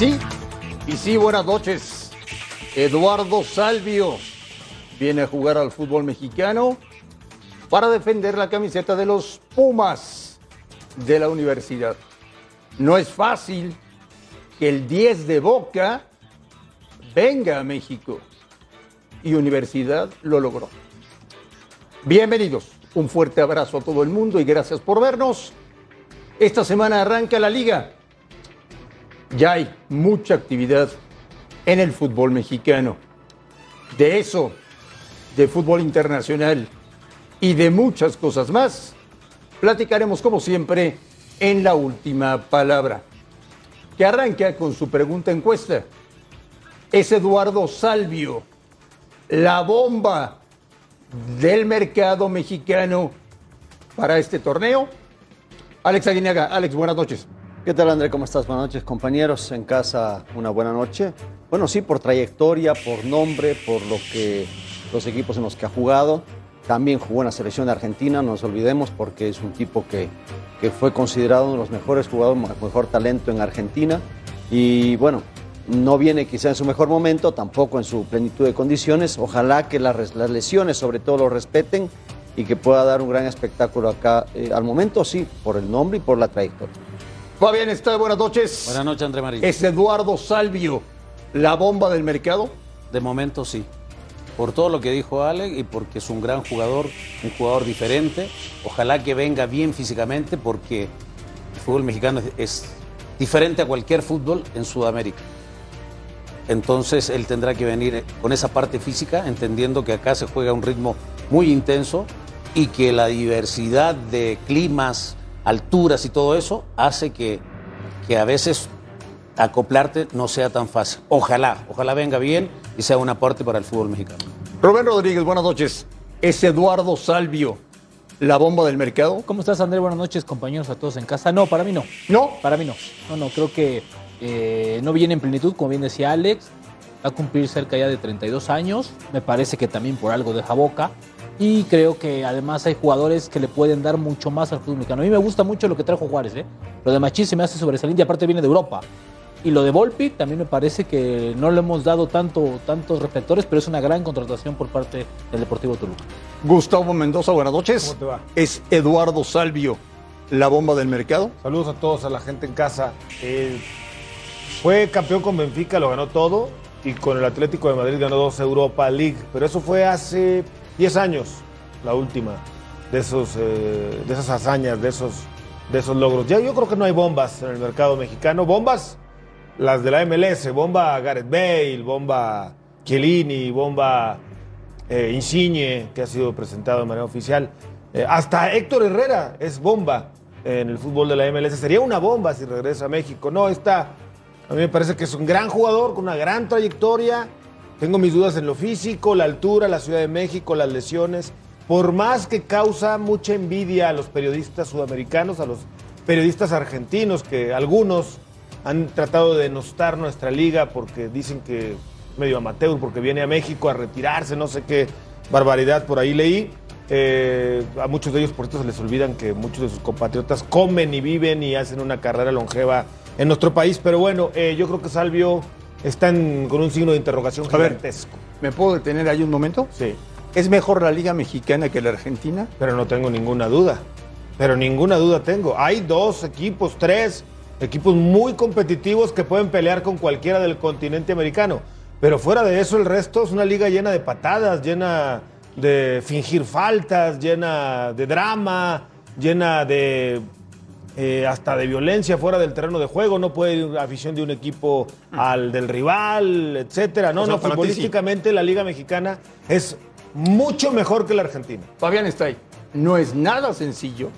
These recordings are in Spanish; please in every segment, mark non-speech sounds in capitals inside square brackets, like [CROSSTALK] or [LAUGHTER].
Sí, y sí, buenas noches. Eduardo Salvio viene a jugar al fútbol mexicano para defender la camiseta de los Pumas de la universidad. No es fácil que el 10 de Boca venga a México y Universidad lo logró. Bienvenidos, un fuerte abrazo a todo el mundo y gracias por vernos. Esta semana arranca la liga ya hay mucha actividad en el fútbol mexicano. De eso, de fútbol internacional y de muchas cosas más, platicaremos como siempre en la última palabra, que arranca con su pregunta encuesta. Es Eduardo Salvio, la bomba del mercado mexicano para este torneo. Alex Aguinaga, Alex, buenas noches. ¿Qué tal, André? ¿Cómo estás? Buenas noches, compañeros. En casa, una buena noche. Bueno, sí, por trayectoria, por nombre, por lo que los equipos en los que ha jugado. También jugó en la selección de Argentina, no nos olvidemos, porque es un tipo que, que fue considerado uno de los mejores jugadores, mejor talento en Argentina. Y bueno, no viene quizá en su mejor momento, tampoco en su plenitud de condiciones. Ojalá que las, lesiones, sobre todo, lo respeten y que pueda dar un gran espectáculo acá. Eh, al momento, sí, por el nombre y por la trayectoria. Fabián está buenas noches. Buenas noches, André María. ¿Es Eduardo Salvio la bomba del mercado? De momento sí. Por todo lo que dijo Ale y porque es un gran jugador, un jugador diferente. Ojalá que venga bien físicamente porque el fútbol mexicano es, es diferente a cualquier fútbol en Sudamérica. Entonces él tendrá que venir con esa parte física, entendiendo que acá se juega a un ritmo muy intenso y que la diversidad de climas, alturas y todo eso hace que, que a veces acoplarte no sea tan fácil. Ojalá, ojalá venga bien y sea un aporte para el fútbol mexicano. Rubén Rodríguez, buenas noches. ¿Es Eduardo Salvio la bomba del mercado? ¿Cómo estás, André? Buenas noches, compañeros, a todos en casa. No, para mí no. ¿No? Para mí no. No, no, creo que eh, no viene en plenitud, como bien decía Alex. Va a cumplir cerca ya de 32 años. Me parece que también por algo deja boca. Y creo que además hay jugadores que le pueden dar mucho más al fútbol mexicano. A mí me gusta mucho lo que trajo Juárez, ¿eh? Lo de Machís se me hace sobresaliente, aparte viene de Europa. Y lo de Volpi también me parece que no le hemos dado tanto, tantos reflectores, pero es una gran contratación por parte del Deportivo Toluca. Gustavo Mendoza, buenas noches. ¿Cómo te va? ¿Es Eduardo Salvio la bomba del mercado? Saludos a todos, a la gente en casa. Eh, fue campeón con Benfica, lo ganó todo. Y con el Atlético de Madrid ganó dos Europa League. Pero eso fue hace 10 años, la última, de, esos, eh, de esas hazañas, de esos, de esos logros. Ya yo creo que no hay bombas en el mercado mexicano. Bombas, las de la MLS. Bomba Gareth Bale, bomba Chiellini, bomba eh, Insigne, que ha sido presentado de manera oficial. Eh, hasta Héctor Herrera es bomba en el fútbol de la MLS. Sería una bomba si regresa a México. No, está. A mí me parece que es un gran jugador con una gran trayectoria. Tengo mis dudas en lo físico, la altura, la Ciudad de México, las lesiones. Por más que causa mucha envidia a los periodistas sudamericanos, a los periodistas argentinos, que algunos han tratado de denostar nuestra liga porque dicen que es medio amateur, porque viene a México a retirarse, no sé qué barbaridad por ahí leí. Eh, a muchos de ellos por esto se les olvidan que muchos de sus compatriotas comen y viven y hacen una carrera longeva en nuestro país. Pero bueno, eh, yo creo que Salvio está en- con un signo de interrogación A ver. gigantesco. ¿Me puedo detener ahí un momento? Sí, ¿Es mejor la Liga Mexicana que la Argentina? pero no tengo ninguna duda. Pero ninguna duda tengo. Hay dos equipos, tres equipos muy competitivos que pueden pelear con cualquiera del continente americano. Pero fuera de eso, el resto es una liga llena de patadas, llena de fingir faltas, llena de drama, llena de eh, hasta de violencia fuera del terreno de juego. No puede ir la afición de un equipo al del rival, etcétera. No, O sea, no, sí. futbolísticamente la liga mexicana es mucho mejor que la argentina. Fabián está ahí. No es nada sencillo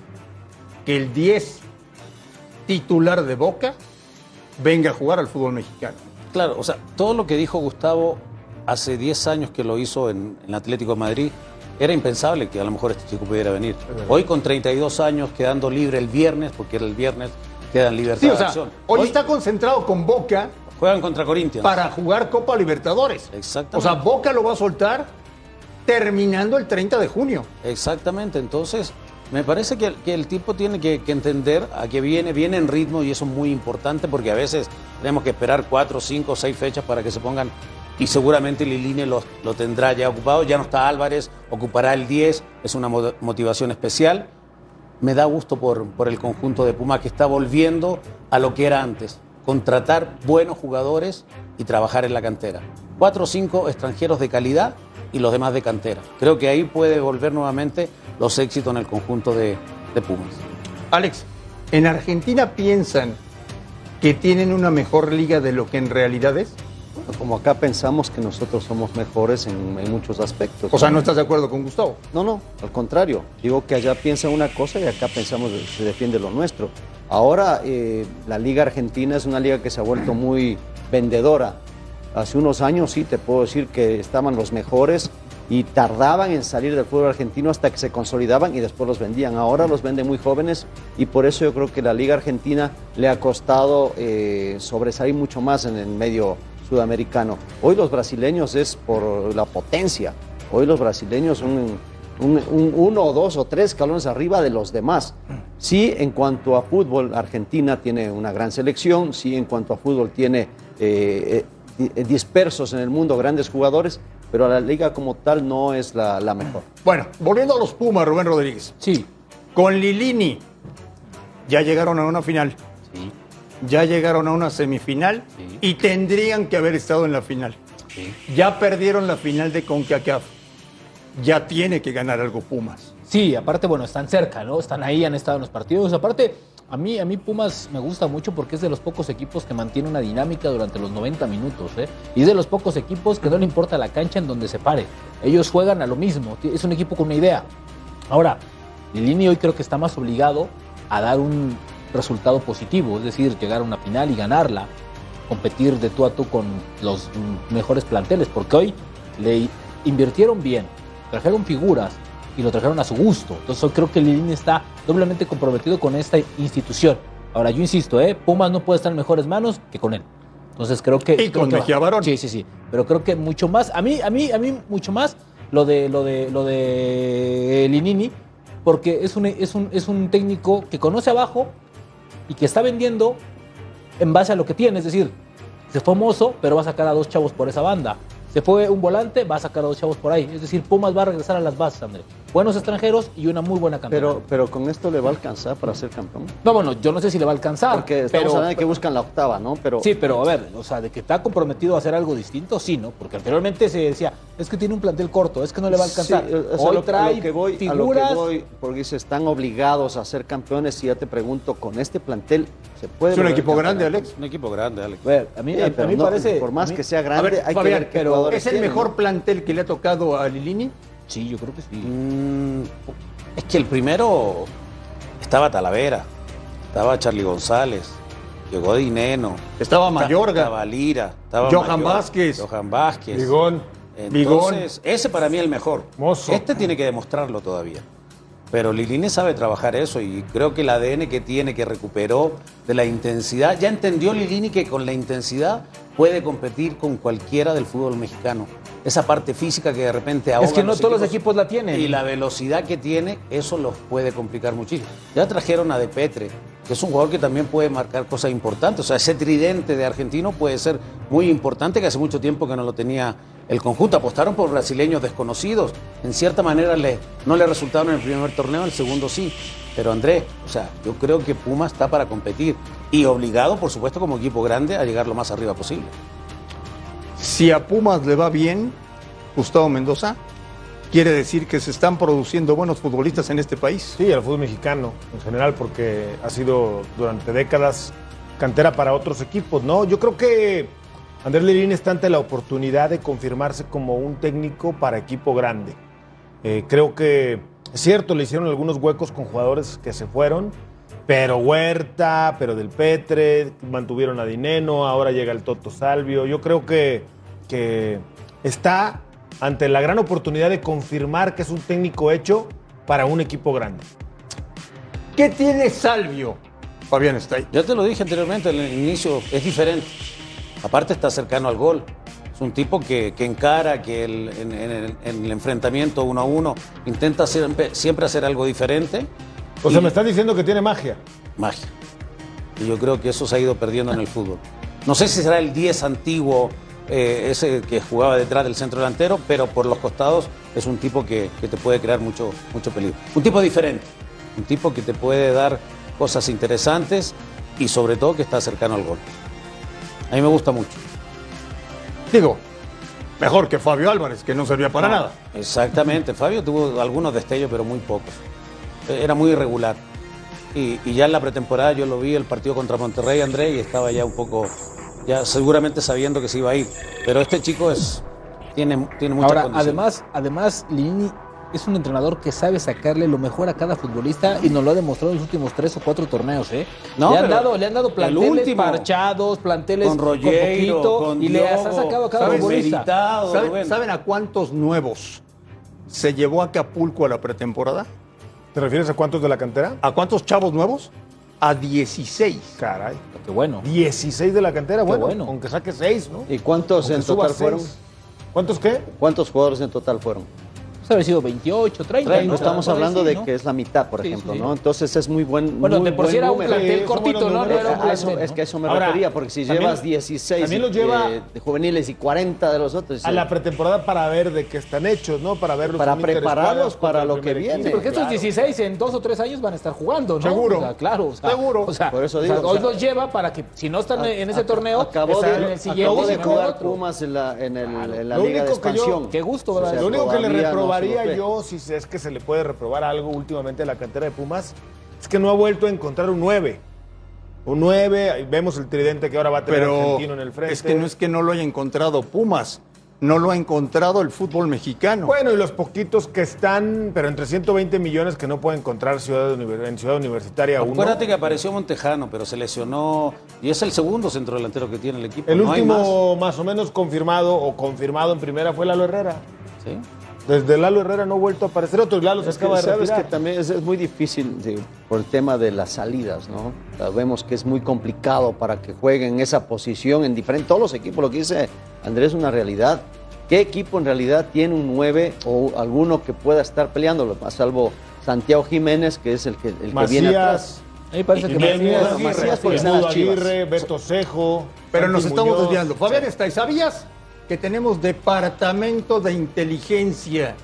que el 10 titular de Boca venga a jugar al fútbol mexicano. Claro, o sea, todo lo que dijo Gustavo hace 10 años que lo hizo en, en Atlético de Madrid, era impensable que a lo mejor este chico pudiera venir. Hoy con 32 años, quedando libre el viernes, porque era el viernes, queda en libertad Sí, o de sea, acción. hoy, está concentrado con Boca Juegan contra Corinthians. para jugar Copa Libertadores. Exactamente. O sea, Boca lo va a soltar terminando el 30 de junio. Exactamente, entonces me parece que, que el tipo tiene que, que entender a qué viene, viene en ritmo y eso es muy importante porque a veces tenemos que esperar cuatro, cinco, seis fechas para que se pongan y seguramente Liline lo, lo tendrá ya ocupado, ya no está Álvarez, ocupará el 10, es una mo- motivación especial. Me da gusto por, por el conjunto de Puma que está volviendo a lo que era antes, contratar buenos jugadores y trabajar en la cantera. Cuatro o cinco extranjeros de calidad y los demás de cantera. Creo que ahí puede volver nuevamente los éxitos en el conjunto de, de Pumas. Alex, ¿en Argentina piensan que tienen una mejor liga de lo que en realidad es? Como acá pensamos que nosotros somos mejores en, en muchos aspectos. O sea, ¿no estás de acuerdo con Gustavo? No, no, al contrario. Digo que allá piensa una cosa y acá pensamos que se defiende lo nuestro. Ahora eh, la Liga Argentina es una liga que se ha vuelto muy vendedora. Hace unos años sí te puedo decir que estaban los mejores y tardaban en salir del fútbol argentino hasta que se consolidaban y después los vendían. Ahora los venden muy jóvenes y por eso yo creo que la Liga Argentina le ha costado eh, sobresalir mucho más en el medio sudamericano. Hoy los brasileños es por la potencia. Hoy los brasileños son un, un- un- uno o dos o tres escalones arriba de los demás. Sí, en cuanto a fútbol, Argentina tiene una gran selección. Sí, en cuanto a fútbol, tiene eh, eh, di- dispersos en el mundo grandes jugadores, pero la liga como tal no es la, la mejor. Bueno, volviendo a los Pumas, Rubén Rodríguez. Sí. Con Lilini ya llegaron a una final. Ya llegaron a una semifinal Sí. y tendrían que haber estado en la final. Ya perdieron la final de CONCACAF. Ya tiene que ganar algo Pumas. Sí, aparte, bueno, están cerca, ¿no? Están ahí, han estado en los partidos. Aparte, a mí, a mí Pumas me gusta mucho porque es de los pocos equipos que mantiene una dinámica durante los 90 minutos, ¿eh? Y es de los pocos equipos que no le importa la cancha en donde se pare. Ellos juegan a lo mismo. Es un equipo con una idea. Ahora, Lilini hoy creo que está más obligado a dar un resultado positivo, es decir, llegar a una final y ganarla, competir de tú a tú con los mejores planteles, porque hoy le invirtieron bien, trajeron figuras y lo trajeron a su gusto. Entonces hoy creo que Lilini está doblemente comprometido con esta institución. Ahora, yo insisto, ¿eh? Pumas no puede estar en mejores manos que con él. Entonces creo que... Y creo con que Mejía Barón. Sí, sí, sí. Pero creo que mucho más, a mí, a mí, a mí mucho más lo de lo de lo de Linini, porque es un, es un, es un técnico que conoce abajo y que está vendiendo en base a lo que tiene. Es decir, se fue Mozo, pero va a sacar a dos chavos por esa banda. Se fue un volante, va a sacar a dos chavos por ahí. Es decir, Pumas va a regresar a las bases, André. Buenos extranjeros y una muy buena cantera. Pero, pero con esto le va a alcanzar para ser campeón. no, bueno, yo no sé si le va a alcanzar. Porque estamos pero, hablando de que buscan la octava, ¿no? Pero Sí, pero a ver, o sea, de que está comprometido a hacer algo distinto, sí, ¿no? Porque anteriormente se decía, es que tiene un plantel corto, es que no le va a alcanzar. Sí, o sea, Hoy lo, trae a lo que voy, a figuras. lo que voy, porque dice, están obligados a ser campeones y ya te pregunto, con este plantel se puede... Es un equipo grande, Alex. Un equipo grande, Alex. A ver, a mí, Sí, a- a mí no, parece. por a más mí- que sea A grande, ver, hay Fabián, que ver qué pero ¿es el tienen, mejor ¿no? plantel que le ha tocado a Lilini? Sí, yo creo que sí. Mm, es que el primero estaba Talavera. estaba Charlie González, llegó Dineno, Estaba Mayorga. estaba Lira, estaba Johan Vázquez. Johan Vázquez. Bigón. Entonces, ese para mí es el mejor. Mozo. Este tiene que demostrarlo todavía. Pero Lilini sabe trabajar eso y creo que el ADN que tiene, que recuperó de la intensidad, ya entendió Lilini que con la intensidad puede competir con cualquiera del fútbol mexicano. Esa parte física que de repente ahoga Es que no todos los equipos la tienen. Y la velocidad que tiene, eso los puede complicar muchísimo. Ya trajeron a De Petre, que es un jugador que también puede marcar cosas importantes. O sea, ese tridente de argentino puede ser muy importante, que hace mucho tiempo que no lo tenía el conjunto. Apostaron por brasileños desconocidos. En cierta manera le, no le resultaron en el primer torneo, en el segundo sí. Pero Andrés, o sea, yo creo que Puma está para competir. Y obligado, por supuesto, como equipo grande, a llegar lo más arriba posible. Si a Pumas le va bien, Gustavo Mendoza, quiere decir que se están produciendo buenos futbolistas en este país. Sí, el fútbol mexicano en general, porque ha sido durante décadas cantera para otros equipos, ¿no? Yo creo que Andrés Lilín está ante la oportunidad de confirmarse como un técnico para equipo grande. Eh, creo que es cierto, le hicieron algunos huecos con jugadores que se fueron, pero Huerta, pero Del Petre, mantuvieron a Dineno, ahora llega el Toto Salvio. Yo creo que, que está ante la gran oportunidad de confirmar que es un técnico hecho para un equipo grande. ¿Qué tiene Salvio? Fabián está ahí. Ya te lo dije anteriormente, en el inicio es diferente. Aparte está cercano al gol. Es un tipo que, que encara, que el- en, en el, en el enfrentamiento uno a uno intenta siempre, siempre hacer algo diferente. O sea, me estás diciendo que tiene magia. magia. Y yo creo que eso se ha ido perdiendo en el fútbol. No sé si será el 10 antiguo, eh, ese que jugaba detrás del centro delantero, pero por los costados es un tipo que, que te puede crear mucho, mucho peligro. Un tipo diferente, un tipo que te puede dar cosas interesantes y sobre todo que está cercano al gol. A mí me gusta mucho. Digo, mejor que Fabio Álvarez, que no servía para No, nada. Exactamente. Fabio tuvo algunos destellos, pero muy pocos. Era muy irregular. Y, y ya en la pretemporada yo lo vi el partido contra Monterrey, André, y estaba ya un poco, ya seguramente sabiendo que se iba a ir. Pero este chico es, tiene, tiene mucha Ahora, condición. además, además, Lini es un entrenador que sabe sacarle lo mejor a cada futbolista y nos lo ha demostrado en los últimos tres o cuatro torneos, ¿eh? No, le, han dado, le han dado el planteles último, parchados, planteles con poquito con y le ha sacado a cada ¿sabes? futbolista. ¿Saben, bueno. saben a cuántos nuevos se llevó a Acapulco a la pretemporada? ¿Te refieres a cuántos de la cantera? ¿A cuántos chavos nuevos? A 16. Caray. Qué bueno. 16 de la cantera, bueno, bueno. aunque saque 6, ¿no? ¿Y cuántos Aunque en total fueron? seis. ¿Cuántos qué? ¿Cuántos jugadores en total fueron? Haber sido 28, 30. Treinta. ¿no? No estamos hablando de ¿no? que es la mitad, por Sí, ejemplo, sí. ¿no? Entonces es muy buen Bueno, muy de por sí buen era un número. plantel cortito, ¿no? Era eso- plantel, es que a eso me Ahora, refería, porque si también- llevas 16 también los eh, lleva- de juveniles y 40 de los otros, A eh, la pretemporada para ver de qué están hechos, ¿no? Para verlos Para prepararlos para lo que viene. Porque estos Claro. 16 en dos o tres años van a estar jugando, ¿no? Seguro. O sea, claro. o sea, Seguro. O sea, Por eso o sea, digo, o hoy los lleva para que si no están en ese torneo, acabó están de, en el siguiente acabó de jugar. Pumas en la, Lo Liga de único que yo- Expansión. Qué gusto. Lo único que le reprobaría ve. yo, si es que se le puede reprobar algo últimamente a la cantera de Pumas, es que no ha vuelto a encontrar un 9. Un 9, ahí vemos el tridente que ahora va a tener Pero argentino en el frente. es que no es que no lo haya encontrado Pumas, no lo ha encontrado el fútbol mexicano. Bueno, y los poquitos que están, pero entre 120 millones que no puede encontrar ciudad en Ciudad Universitaria uno. Acuérdate que apareció Montejano, pero se lesionó y es el segundo centro delantero que tiene el equipo. El no hay más. último más. o menos confirmado o confirmado en primera fue Lalo Herrera. ¿Sí? Desde Lalo Herrera no ha vuelto a aparecer. Otro Lalo se Es que, acaba de sabes retirar. que también es, es muy difícil de- por el tema de las salidas, ¿no? Sabemos que es muy complicado para que jueguen en esa posición en diferentes. Todos los equipos, lo que dice Andrés es una realidad. ¿Qué equipo en realidad tiene un 9 o alguno que pueda estar peleándolo? A salvo Santiago Jiménez, que es el que, el que viene atrás. Macías, A mí parece que Macías- Macías Chivas. Aguirre, Beto Cejo. Pero Santi nos estamos Muñoz. desviando. Fabián está, ¿y sabías que tenemos departamento de inteligencia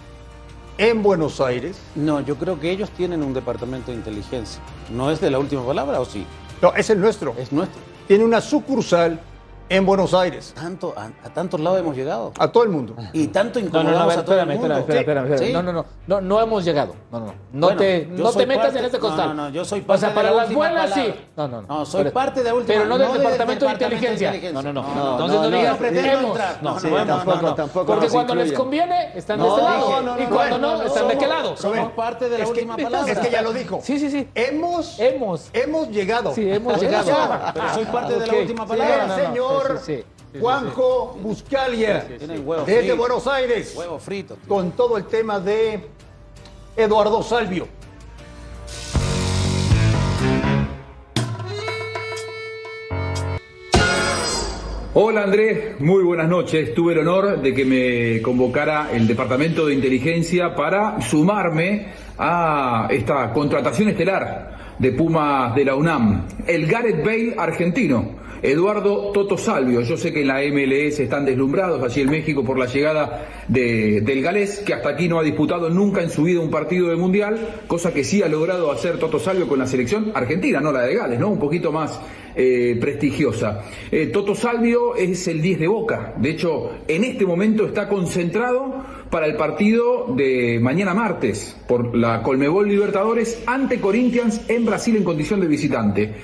en Buenos Aires? No, yo creo que ellos tienen un departamento de inteligencia. ¿No es de la última palabra o sí? No, es el nuestro. Es nuestro. Tiene una sucursal en Buenos Aires. Tanto, a, a tantos lados hemos llegado. A todo el mundo. Y tanto No, no, no, a incomodamos ver, a todo el espérame, mundo. espérame, espérame, espérame, Sí. No, no, no, no, no hemos llegado. No, no, no. No Bueno, te, no te metas parte- en este costal. No, no, no, yo soy O parte sea, de para la las buenas sí. palabra. No, no, no. No, soy Pero- parte de la última- Pero no del no del departamento de departamento de inteligencia. inteligencia. No, no, no. No, Entonces no, no, no, digas hemos. No, No, sí, no, tampoco, no, no. tampoco Porque cuando les conviene, están de No, este lado. no, no, y no, cuando no, no, no, están de no, qué lado. Somos ¿no? parte de la última palabra. Es que ya lo dijo. Sí, sí, sí. Hemos, Hemos. hemos llegado. Sí, hemos llegado. Pero soy parte de la última Sí, palabra. no, no, El no. Señor Sí, sí, sí, sí, Juanjo Buscalia, desde frito. Buenos Aires, Huevo frito. tío. con todo el tema de Eduardo Salvio. Hola Andrés, muy buenas noches. Tuve el honor de que me convocara el Departamento de Inteligencia para sumarme a esta contratación estelar de Pumas de la UNAM, el Gareth Bale argentino. Eduardo Toto Salvio, yo sé que en la MLS están deslumbrados allí en México por la llegada de- del galés, que hasta aquí no ha disputado nunca en su vida un partido de mundial, cosa que sí ha logrado hacer Toto Salvio con la selección argentina, no la de Gales, ¿no? Un poquito más eh, prestigiosa. Eh, Toto Salvio es el 10 de Boca, de hecho, en este momento está concentrado para el partido de mañana martes por la Colmebol Libertadores ante Corinthians en Brasil en condición de visitante.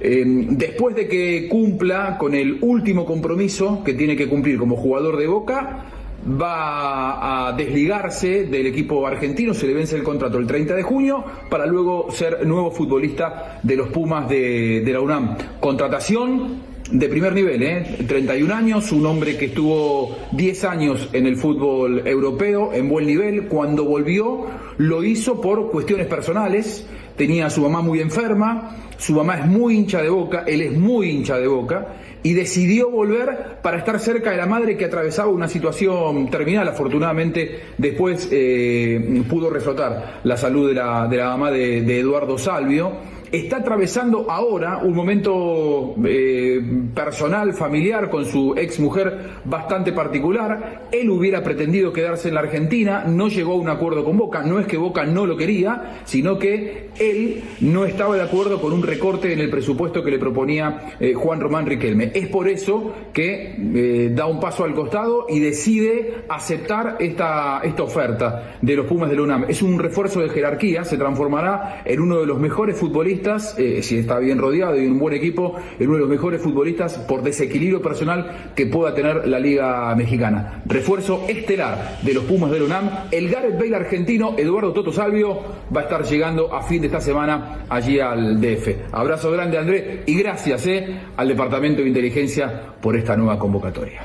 Después de que cumpla con el último compromiso que tiene que cumplir como jugador de Boca, va a desligarse del equipo argentino, se le vence el contrato el 30 de junio, para luego ser nuevo futbolista de los Pumas de, de la UNAM. Contratación de primer nivel, ¿eh? 31 años, un hombre que estuvo 10 años en el fútbol europeo, en buen nivel, cuando volvió lo hizo por cuestiones personales, tenía a su mamá muy enferma, su mamá es muy hincha de boca, él es muy hincha de boca, y decidió volver para estar cerca de la madre que atravesaba una situación terminal. Afortunadamente, después eh, pudo reflotar la salud de la, de la mamá de, de Eduardo Salvio. Está atravesando ahora un momento eh, personal, familiar, con su ex mujer bastante particular. Él hubiera pretendido quedarse en la Argentina, no llegó a un acuerdo con Boca. No es que Boca no lo quería, sino que él no estaba de acuerdo con un recorte en el presupuesto que le proponía eh, Juan Román Riquelme. Es por eso que eh, da un paso al costado y decide aceptar esta, esta oferta de los Pumas de la UNAM. Es un refuerzo de jerarquía, se transformará en uno de los mejores futbolistas, eh, si está bien rodeado y un buen equipo, en uno de los mejores futbolistas por desequilibrio personal que pueda tener la Liga Mexicana. Refuerzo estelar de los Pumas de la UNAM. El Gareth Bale argentino, Eduardo Toto Salvio, va a estar llegando a fin de esta semana allí al DF. Abrazo grande, André, y gracias eh, al Departamento de Inteligencia por esta nueva convocatoria.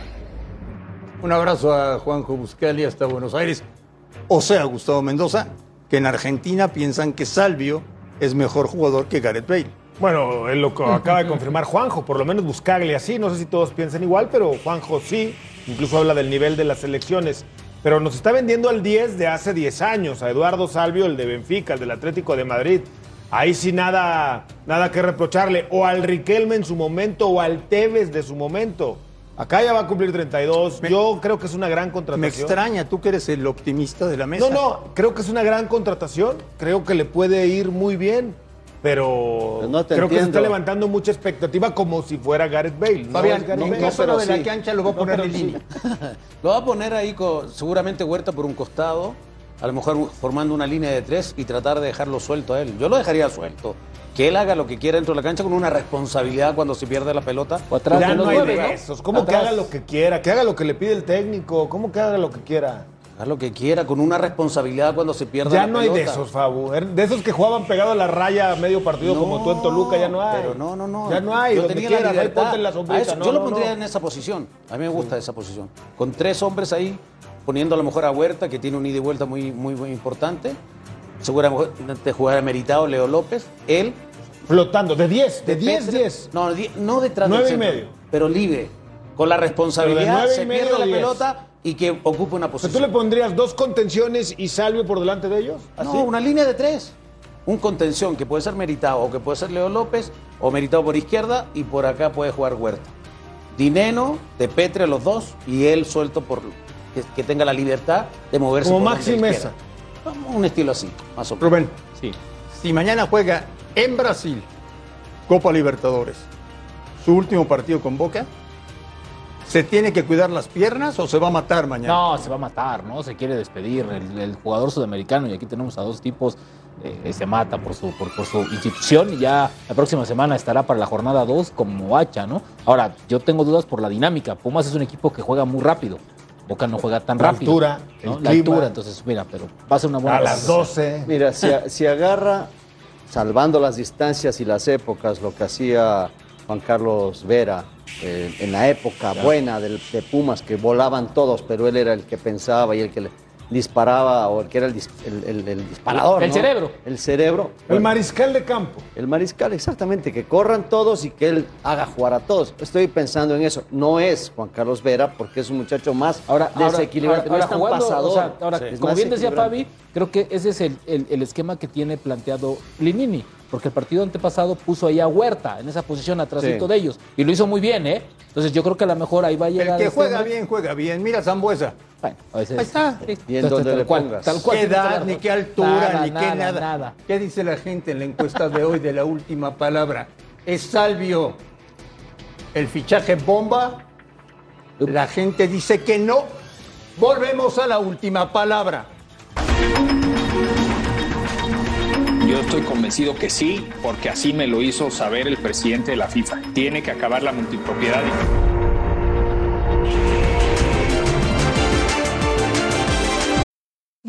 Un abrazo a Juanjo Buscalia hasta Buenos Aires. O sea, Gustavo Mendoza, que en Argentina piensan que Salvio es mejor jugador que Gareth Bale. Bueno, es lo que acaba de [LAUGHS] confirmar Juanjo, por lo menos buscarle así. No sé si todos piensan igual, pero Juanjo sí. Incluso habla del nivel de las elecciones. Pero nos está vendiendo al 10 de hace 10 años, a Eduardo Salvio, el de Benfica, el del Atlético de Madrid. Ahí sí nada, nada que reprocharle. O al Riquelme en su momento, o al Tevez de su momento. Acá ya va a cumplir 32. Yo creo que es una gran contratación. Me extraña, tú que eres el optimista de la mesa. No, no, creo que es una gran contratación. Creo que le puede ir muy bien. Pero, Pero no te creo que se entiendo. está levantando mucha expectativa como si fuera Gareth Bale. No Fabián, es Gareth en Bale. caso no de la sí. cancha lo va a poner en línea. [LAUGHS] Lo va a poner ahí con, seguramente Huerta por un costado, a lo mejor formando una línea de tres y tratar de dejarlo suelto a él. Yo lo dejaría suelto. Que él haga lo que quiera dentro de la cancha con una responsabilidad cuando se pierde la pelota. O atrás Ya de no los hay nueve, de ¿no? esos. ¿Cómo que haga lo que quiera? Que haga lo que le pide el técnico. ¿Cómo que haga lo que quiera? Haz lo que quiera, con una responsabilidad cuando se pierda Ya la no hay pelota. de esos, Fabu. Er- De esos que jugaban pegado a la raya a medio partido como tú en Toluca, ya no hay. Pero no, no, no. Ya no hay. Yo Donde tenía quieras, la ahí libertad. ponte en la A sombrita. eso- No, yo lo no, pondría no. en esa posición. A mí me gusta esa posición. Con tres hombres ahí, poniendo a lo mejor a Huerta, que tiene un ida y vuelta muy, muy, muy importante. Seguramente jugará meritado Leo López. Él. Flotando. De 10, de 10, Petre- 10. No, no detrás Nueve del y centro, medio. Pero libre. Con la Pero responsabilidad, de se medio pierde la pelota y que ocupe una posición. ¿Tú le pondrías dos contenciones y Salvio por delante de ellos? ¿Así? No, una línea de tres. Un contención que puede ser meritado o que puede ser Leo López o meritado por izquierda y por acá puede jugar Huerta. Dineno, de Petre los dos y él suelto por que, que tenga la libertad de moverse. Como por Maxi Mesa. Un estilo así, más o menos. Rubén, Sí. si mañana juega en Brasil, Copa Libertadores, su último partido con Boca, ¿Se tiene que cuidar las piernas o se va a matar mañana? No, se va a matar, ¿no? Se quiere despedir. El, el jugador sudamericano, y aquí tenemos a dos tipos, eh, se mata por su, por, por su institución y ya la próxima semana estará para la jornada 2 como hacha, ¿no? Ahora, yo tengo dudas por la dinámica. Pumas es un equipo que juega muy rápido. Boca no juega tan La rápido. altura, ¿no? el La clima. altura, entonces, mira, pero va a ser una buena A las presentación. 12. Mira, si, agarra, salvando las distancias y las épocas, lo que hacía Juan Carlos Vera eh, en la época buena del- de Pumas, que volaban todos, pero él era el que pensaba y el que le disparaba, o el que era el, dis- el- el- el disparador. El ¿no? cerebro. El cerebro. El Bueno, mariscal de campo. el mariscal, exactamente, que corran todos y que él haga jugar a todos. Estoy pensando en eso. No es Juan Carlos Vera, porque es un muchacho más Ahora, ahora, desequilibrante. ahora- no es tan ahora jugando, pasador. o sea, ahora, Es como bien decía. Fabi, creo que ese es el, el- el esquema que tiene planteado Linini, porque el partido antepasado puso ahí a Huerta en esa posición atrásito Sí. de ellos y lo hizo muy bien, ¿eh? Entonces yo creo que a lo mejor ahí va a El llegar. que este juega hombre. bien, juega bien. Mira Zambuesa. Bueno, a veces. Ahí está. Sí. Y en Entonces, donde tal le cual, pongas. Tal cual. ¿Qué edad, ni qué altura, ni qué nada, nada. nada. ¿Qué dice la gente en la encuesta de hoy de la última palabra? ¿Es Salvio el fichaje bomba? La gente dice que no. Volvemos a la última palabra. Yo estoy convencido que sí, porque así me lo hizo saber el presidente de la FIFA. Tiene que acabar la multipropiedad.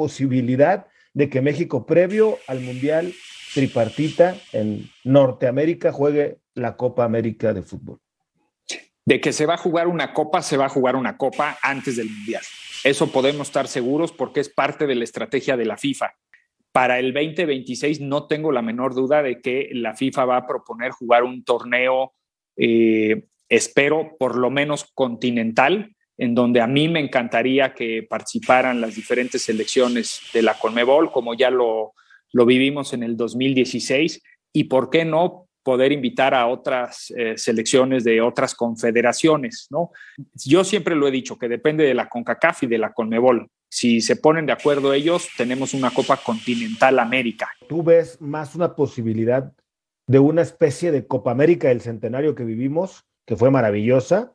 Posibilidad de que México, previo al Mundial tripartita en Norteamérica, juegue la Copa América de fútbol. De que se va a jugar una copa, se va a jugar una copa antes del Mundial. Eso podemos estar seguros porque es parte de la estrategia de la FIFA. Para el 2026 no tengo la menor duda de que la FIFA va a proponer jugar un torneo, eh, espero, por lo menos continental, en donde a mí me encantaría que participaran las diferentes selecciones de la Conmebol, como ya lo, lo vivimos en el 2016, y por qué no poder invitar a otras eh, selecciones de otras confederaciones, ¿no? Yo siempre lo he dicho, que depende de la CONCACAF y de la CONMEBOL. Si se ponen de acuerdo ellos, tenemos una Copa Continental América. ¿Tú ves más una posibilidad de una especie de Copa América del centenario que vivimos, que fue maravillosa,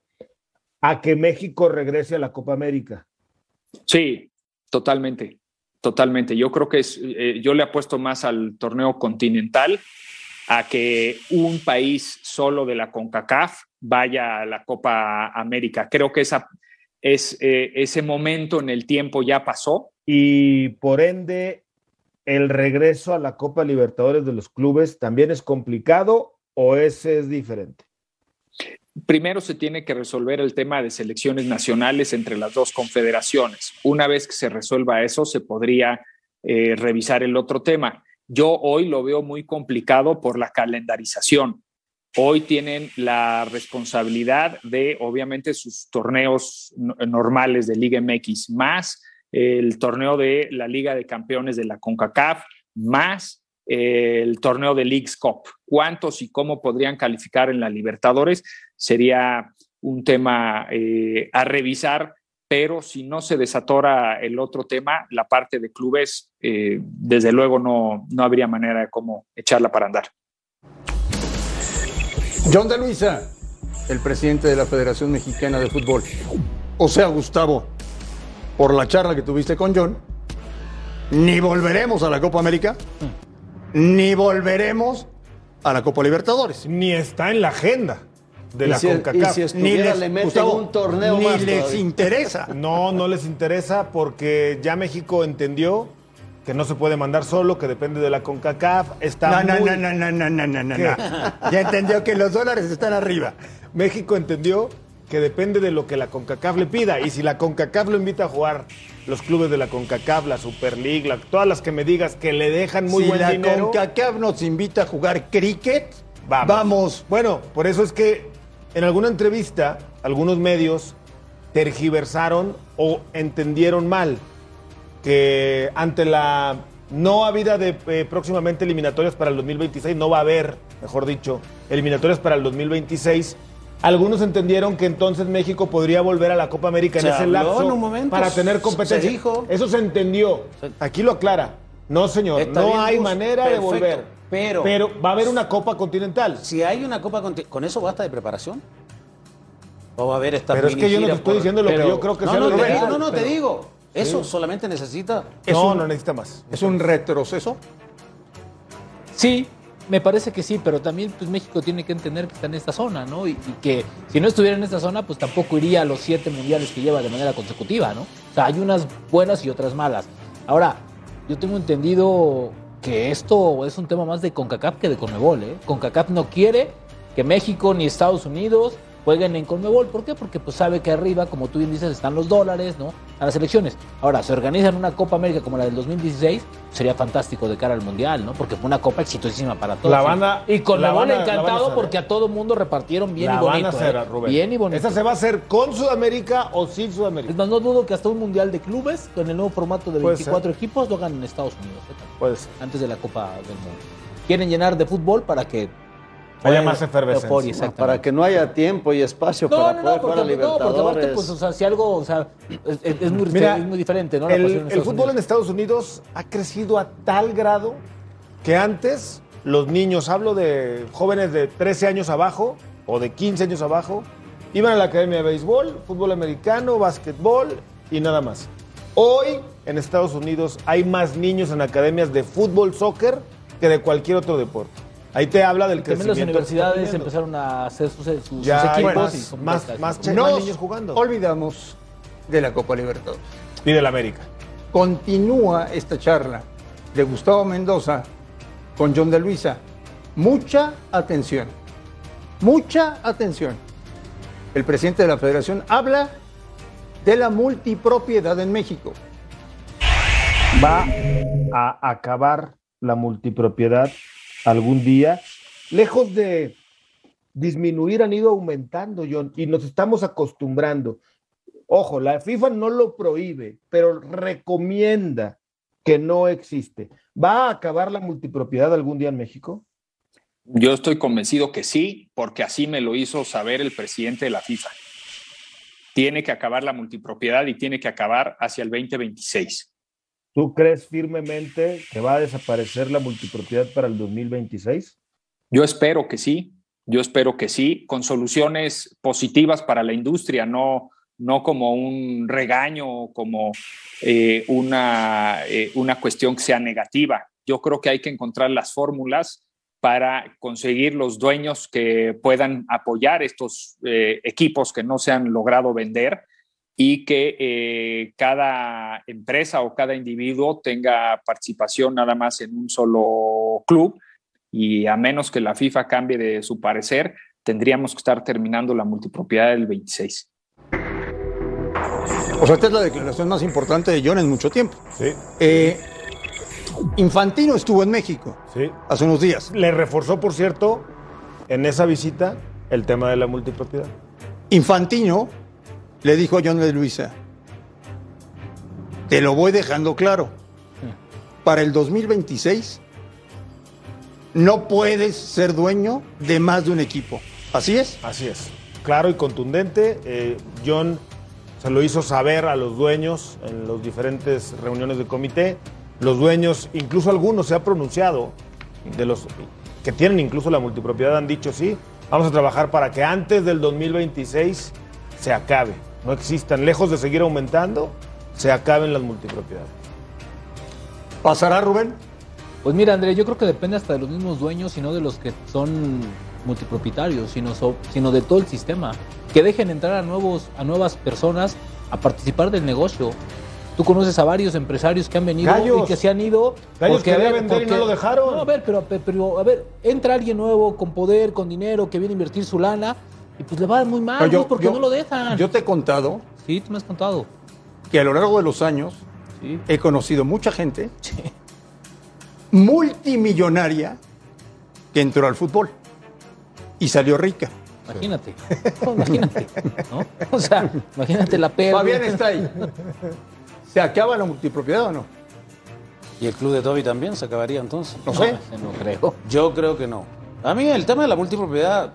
a que México regrese a la Copa América? Sí, totalmente, totalmente. Yo creo que es, eh, yo le apuesto más al torneo continental a que un país solo de la CONCACAF vaya a la Copa América. Creo que esa, es, eh, ese momento en el tiempo ya pasó. Y por ende, el regreso a la Copa Libertadores de los clubes también es complicado o ese es diferente. Primero se tiene que resolver el tema de selecciones nacionales entre las dos confederaciones. Una vez que se resuelva eso, se podría eh, revisar el otro tema. Yo hoy lo veo muy complicado por la calendarización. Hoy tienen la responsabilidad de, obviamente, sus torneos no- normales de Liga MX, más el torneo de la Liga de Campeones de la CONCACAF, más el torneo de Leagues Cup. ¿Cuántos y cómo podrían calificar en la Libertadores? Sería un tema eh, a revisar, pero si no se desatora el otro tema, la parte de clubes, eh, desde luego no, no habría manera de cómo echarla para andar. John de Luisa, el presidente de la Federación Mexicana de Fútbol. O sea, Gustavo, por la charla que tuviste con John, ni volveremos a la Copa América, ni volveremos a la Copa Libertadores. Ni está en la agenda de Y la si- CONCACAF. si estuviera, le meten un torneo ni más les todavía. interesa. [LAUGHS] No, no les interesa porque ya México entendió que no se puede mandar solo, que depende de la CONCACAF. Está No, no, muy- no, no, no, no, no, no, no, ¿Qué? no. [LAUGHS] Ya entendió que los dólares están arriba. México entendió que depende de lo que la CONCACAF le pida. Y si la CONCACAF lo invita a jugar, los clubes de la CONCACAF, la Super League, la- todas las que me digas que le dejan muy si buen la dinero, CONCACAF nos invita a jugar cricket, vamos. vamos. Bueno, por eso es que en alguna entrevista, algunos medios tergiversaron o entendieron mal que ante la no habida de eh, próximamente eliminatorias para el 2026, no va a haber, mejor dicho, eliminatorias para el 2026. Algunos entendieron que entonces México podría volver a la Copa América en Se ese lapso en para tener se competencia. dijo. Eso se entendió. Aquí lo aclara. No, señor, Está no bien, hay manera de volver. pero- pero va a haber una Copa Continental. Si hay una Copa Conti- ¿con eso basta de preparación? ¿O va a haber esta Pero es que yo no te estoy diciendo lo que yo creo que no, sea no, lo te ideal, digo, no, no, te digo. Eso solamente necesita. Es no, un- no necesita más. ¿Es un retroceso? Sí, me parece que sí, pero también pues, México tiene que entender que está en esta zona, ¿no? Y, que si no estuviera en esta zona, pues tampoco iría a los siete mundiales que lleva de manera consecutiva, ¿no? O sea, hay unas buenas y otras malas. Ahora, yo tengo entendido que esto es un tema más de CONCACAF que de CONMEBOL, ¿eh? CONCACAF no quiere que México ni Estados Unidos jueguen en CONMEBOL. ¿Por qué? Porque pues sabe que arriba, como tú bien dices, están los dólares, ¿no? A las elecciones. Ahora, se organizan una Copa América como la del 2016, sería fantástico de cara al Mundial, ¿no? Porque fue una Copa exitosísima para todos. La van a- y con la la van a- la van a encantado porque a todo mundo repartieron bien la y bonito. van a hacer, ¿eh? Rubén. Bien y bonito. ¿Esa se va a hacer con Sudamérica o sin Sudamérica? Es más, no dudo que hasta un Mundial de clubes, con el nuevo formato de Puede 24 equipos, lo hagan en Estados Unidos, ¿eh? Puede ser. antes de la Copa del Mundo. Quieren llenar de fútbol para que Haya más efervescencia. No, para que no haya tiempo y espacio No, para no, poder no, jugar porque, a no, porque aparte, Libertadores. pues, o sea, si algo, o sea, es, es- es muy, Mira, es muy diferente, ¿no? La el, fútbol en. Estados Unidos ha crecido a tal grado que antes los niños, hablo de jóvenes de 13 años abajo o de 15 años abajo, iban a la academia de béisbol, fútbol americano, básquetbol y nada más. Hoy en Estados Unidos hay más niños en academias de fútbol, soccer que de cualquier otro deporte. Ahí te habla del También las crecimiento. que está universidades empezaron a hacer sus, sus- sus Ya hay equipos más- y más- más che- Nos niños jugando. olvidamos de la Copa Libertadores. Y del América. Continúa esta charla de Gustavo Mendoza con John de Luisa. Mucha atención. Mucha atención. El presidente de la federación habla de la multipropiedad en México. va a acabar la multipropiedad algún día. Lejos de disminuir, han ido aumentando, John, y nos estamos acostumbrando. Ojo, la FIFA no lo prohíbe, pero recomienda que no existe. ¿Va a acabar la multipropiedad algún día en México? Yo estoy convencido que sí, porque así me lo hizo saber el presidente de la FIFA. Tiene que acabar la multipropiedad y tiene que acabar hacia el 2026. ¿Tú crees firmemente que va a desaparecer la multipropiedad para el 2026? Yo espero que sí, yo espero que sí, con soluciones positivas para la industria, no, no como un regaño como eh, una, eh, una cuestión que sea negativa. Yo creo que hay que encontrar las fórmulas para conseguir los dueños que puedan apoyar estos eh, equipos que no se han logrado vender y que eh, cada empresa o cada individuo tenga participación nada más en un solo club y a menos que la FIFA cambie de su parecer, tendríamos que estar terminando la multipropiedad del 26. O sea, esta es la declaración más importante de John en mucho tiempo. Sí, Eh, Infantino estuvo en México sí. hace unos días. Le reforzó, por cierto, en esa visita el tema de la multipropiedad. Infantino le dijo a John de Luisa, te lo voy dejando claro, para el 2026 no puedes ser dueño de más de un equipo. ¿Así es? Así es. Claro y contundente. eh, John se lo hizo saber a los dueños en las diferentes reuniones de comité. Los dueños, incluso algunos se ha pronunciado, de los que tienen incluso la multipropiedad, han dicho sí, vamos a trabajar para que antes del 2026 se acabe. No existan, lejos de seguir aumentando, se acaben las multipropiedades. ¿Pasará, Rubén? Pues mira, André, yo creo que depende hasta de los mismos dueños y no de los que son multipropietarios, sino, so- sino de todo el sistema. Que dejen entrar a, nuevos, a nuevas personas a participar del negocio. Tú conoces a varios empresarios que han venido Gallos. y que se han ido. Gallos porque, a quería ver, vender y no lo dejaron. No, a ver, pero, pero, a ver, entra alguien nuevo con poder, con dinero, que viene a invertir su lana y pues le va muy mal, No, yo- ¿no? porque yo- no lo dejan. Yo te he contado Sí, tú me has contado. que a lo largo de los años Sí. he conocido mucha gente multimillonaria que entró al fútbol y salió rica. Imagínate. No, [LAUGHS] imagínate. ¿no? O sea, imagínate la pérdida. Fabián está ahí. ¿Se acaba la multipropiedad o no? ¿Y el club de Toby también se acabaría entonces? No sé. no creo. Yo creo que no. A mí el tema de la multipropiedad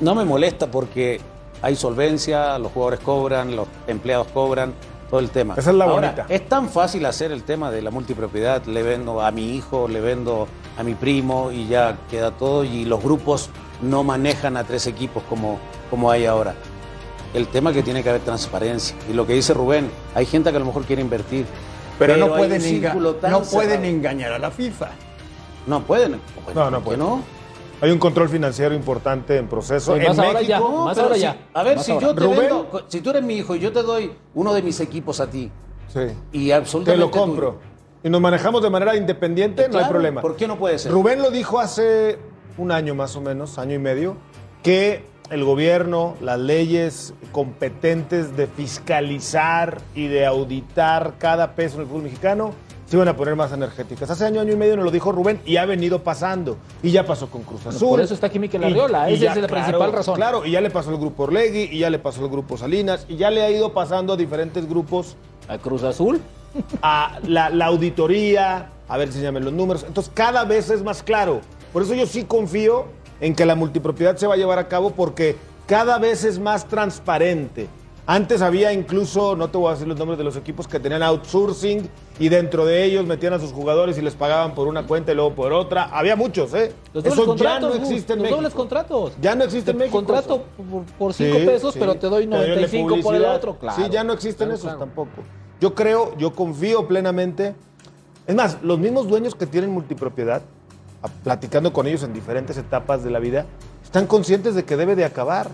no me molesta porque hay solvencia, los jugadores cobran, los empleados cobran, todo el tema. Esa es la Ahora, bonita. Es tan fácil hacer el tema de la multipropiedad, le vendo a mi hijo, le vendo a mi primo y ya queda todo y los grupos no manejan a tres equipos como, como hay ahora. El tema es que tiene que haber transparencia. Y lo que dice Rubén, hay gente que a lo mejor quiere invertir. Pero, no, pueden, enga- no pueden engañar a la FIFA. No pueden. No, no ¿Por qué pueden. no? Hay un control financiero importante en proceso. Sí, en más ahora México, ya. Más ahora si- ya. A ver, Más si ahora. yo te Rubén. vendo, si tú eres mi hijo y yo te doy uno de mis equipos a ti Sí. y Te absolutamente lo compro. tuyo, Y nos manejamos de manera independiente, no hay problema. ¿Por qué no puede ser? Rubén lo dijo hace un año más o menos, año y medio, que el gobierno, las leyes competentes de fiscalizar y de auditar cada peso en el fútbol mexicano se iban a poner más energéticas. Hace año, año y medio nos lo dijo Rubén y ha venido pasando. Y ya pasó con Cruz Azul. por eso está aquí Mikel Y- Arriola, esa ya, es la claro, principal razón. Claro, y ya le pasó el grupo Orlegui, y ya le pasó el grupo Salinas, y ya le ha ido pasando a diferentes grupos A Cruz Azul. a la, la auditoría, a ver si llaman los números. Entonces, cada vez es más claro. Por eso yo sí confío en que la multipropiedad se va a llevar a cabo porque cada vez es más transparente. Antes había incluso, no te voy a decir los nombres de los equipos que tenían outsourcing y dentro de ellos metían a sus jugadores y les pagaban por una cuenta y luego por otra. Había muchos, ¿eh? Los dobles Eso ya contratos, no Gus, existe en los México. dobles contratos. Ya no existe en Te México Contrato por, por cinco Sí, pesos, sí. pero te doy Te doy 95 por el otro, claro. Sí, ya no existen Claro, esos claro. tampoco. Yo creo, yo confío plenamente. Es más, los mismos dueños que tienen multipropiedad, platicando con ellos en diferentes etapas de la vida, están conscientes de que debe de acabar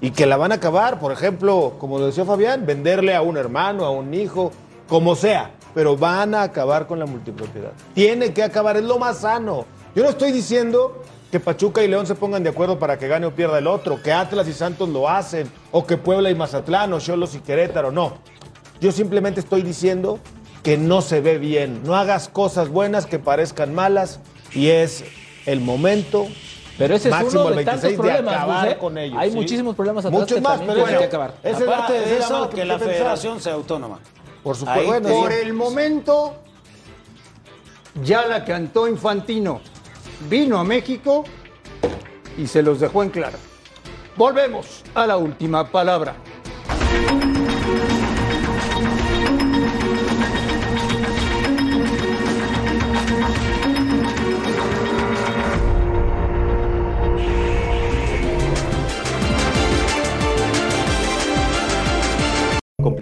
y que la van a acabar. Por ejemplo, como decía Fabián, venderle a un hermano, a un hijo, como sea, pero van a acabar con la multipropiedad. Tiene que acabar, es lo más sano. Yo no estoy diciendo que Pachuca y León se pongan de acuerdo para que gane o pierda el otro, que Atlas y Santos lo hacen, o que Puebla y Mazatlán, o Cholos y Querétaro, no. Yo simplemente estoy diciendo que no se ve bien. No hagas cosas buenas que parezcan malas y es el momento. Pero ese es uno de tantos 26 problemas, acabar Gus, ¿eh? con ellos. Hay ¿sí? muchísimos problemas atrás Muchos que más, pero eso- que acabar. es la- Aparte es de la eso, que que la pensar. federación sea autónoma. Por supuesto. Bueno. Por el momento, ya la cantó Infantino. Vino a México y se los dejó en claro. Volvemos a la última palabra.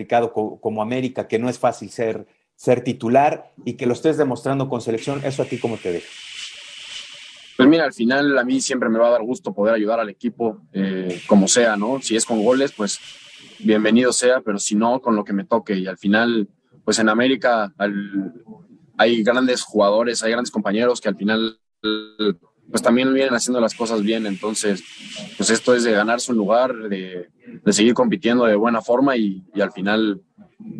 Como América, que no es fácil ser, ser titular y que lo estés demostrando con selección, ¿eso a ti cómo te deja? Pues mira, al final a mí siempre me va a dar gusto poder ayudar al equipo, eh, como sea, ¿no? Si es con goles, pues bienvenido sea, pero si no, con lo que me toque. Y al final, pues en América hay grandes jugadores, hay grandes compañeros que al final, pues también vienen haciendo las cosas bien. Entonces, pues esto es de ganarse un lugar, de, de seguir compitiendo de buena forma y, al final,